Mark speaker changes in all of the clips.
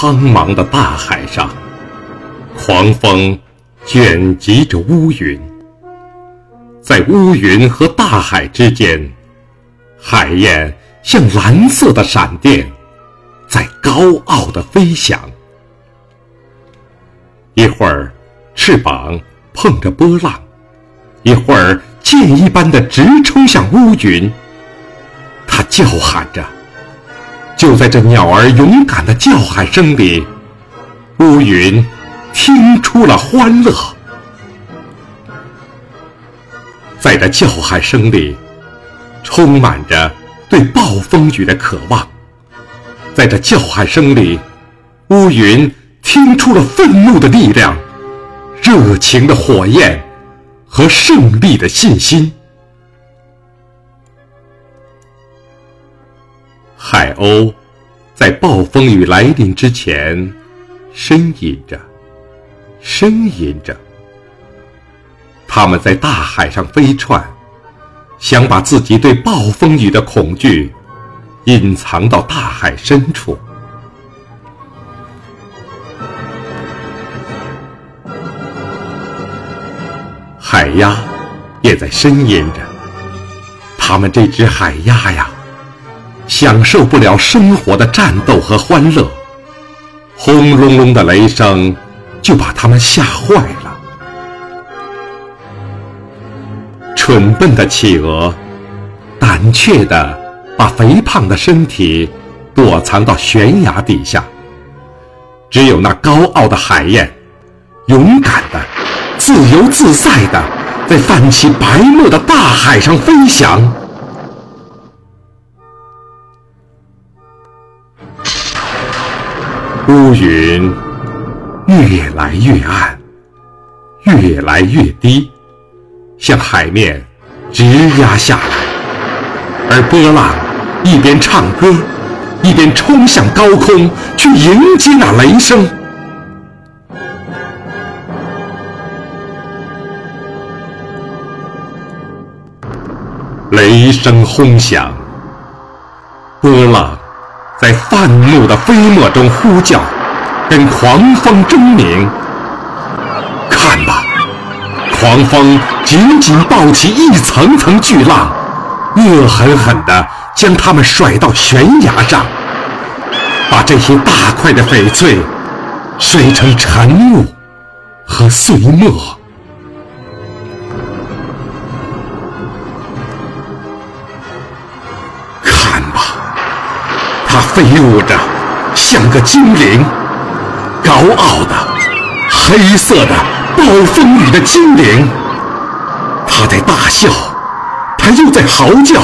Speaker 1: 苍茫的大海上，狂风卷集着乌云，在乌云和大海之间，海燕像蓝色的闪电，在高傲地飞翔。一会儿，翅膀碰着波浪；一会儿，箭一般的直冲向乌云。它叫喊着。就在这鸟儿勇敢的叫喊声里，乌云听出了欢乐。在这叫喊声里，充满着对暴风雨的渴望。在这叫喊声里，乌云听出了愤怒的力量、热情的火焰和胜利的信心。海鸥在暴风雨来临之前呻吟着，呻吟着。它们在大海上飞窜，想把自己对暴风雨的恐惧隐藏到大海深处。海鸭也在呻吟着，它们这只海鸭呀。享受不了生活的战斗和欢乐，轰隆隆的雷声就把他们吓坏了。蠢笨的企鹅，胆怯的把肥胖的身体躲藏到悬崖底下。只有那高傲的海燕，勇敢的、自由自在的，在泛起白沫的大海上飞翔。乌云越来越暗，越来越低，向海面直压下来。而波浪一边唱歌，一边冲向高空，去迎接那雷声。雷声轰响，波浪。在愤怒的飞沫中呼叫，跟狂风争鸣。看吧，狂风紧紧抱起一层层巨浪，恶狠狠地将它们甩到悬崖上，把这些大块的翡翠摔成尘雾和碎末。飞舞着，像个精灵，高傲的、黑色的暴风雨的精灵。他在大笑，他又在嚎叫。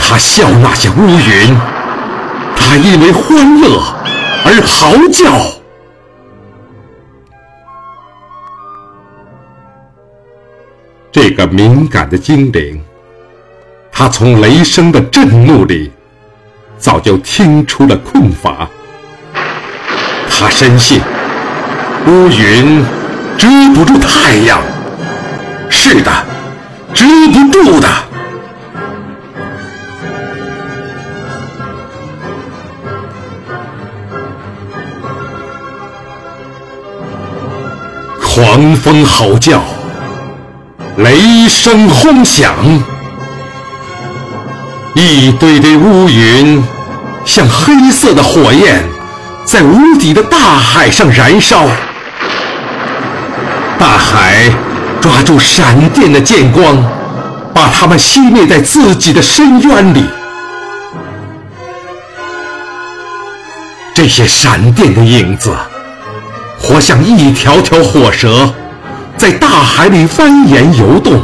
Speaker 1: 他笑那些乌云，他因为欢乐而嚎叫。这个敏感的精灵，他从雷声的震怒里。早就听出了困乏，他深信乌云遮不住太阳，是的，遮不住的。狂风吼叫，雷声轰响。一堆堆乌云，像黑色的火焰，在无底的大海上燃烧。大海抓住闪电的剑光，把它们熄灭在自己的深渊里。这些闪电的影子，活像一条条火蛇，在大海里蜿蜒游动。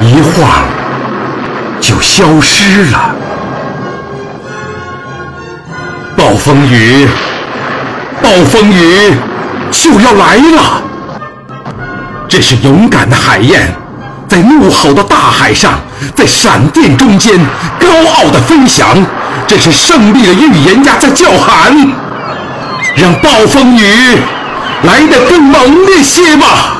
Speaker 1: 一会儿。就消失了。暴风雨，暴风雨就要来了。这是勇敢的海燕，在怒吼的大海上，在闪电中间高傲的飞翔。这是胜利的预言家在叫喊，让暴风雨来得更猛烈些吧。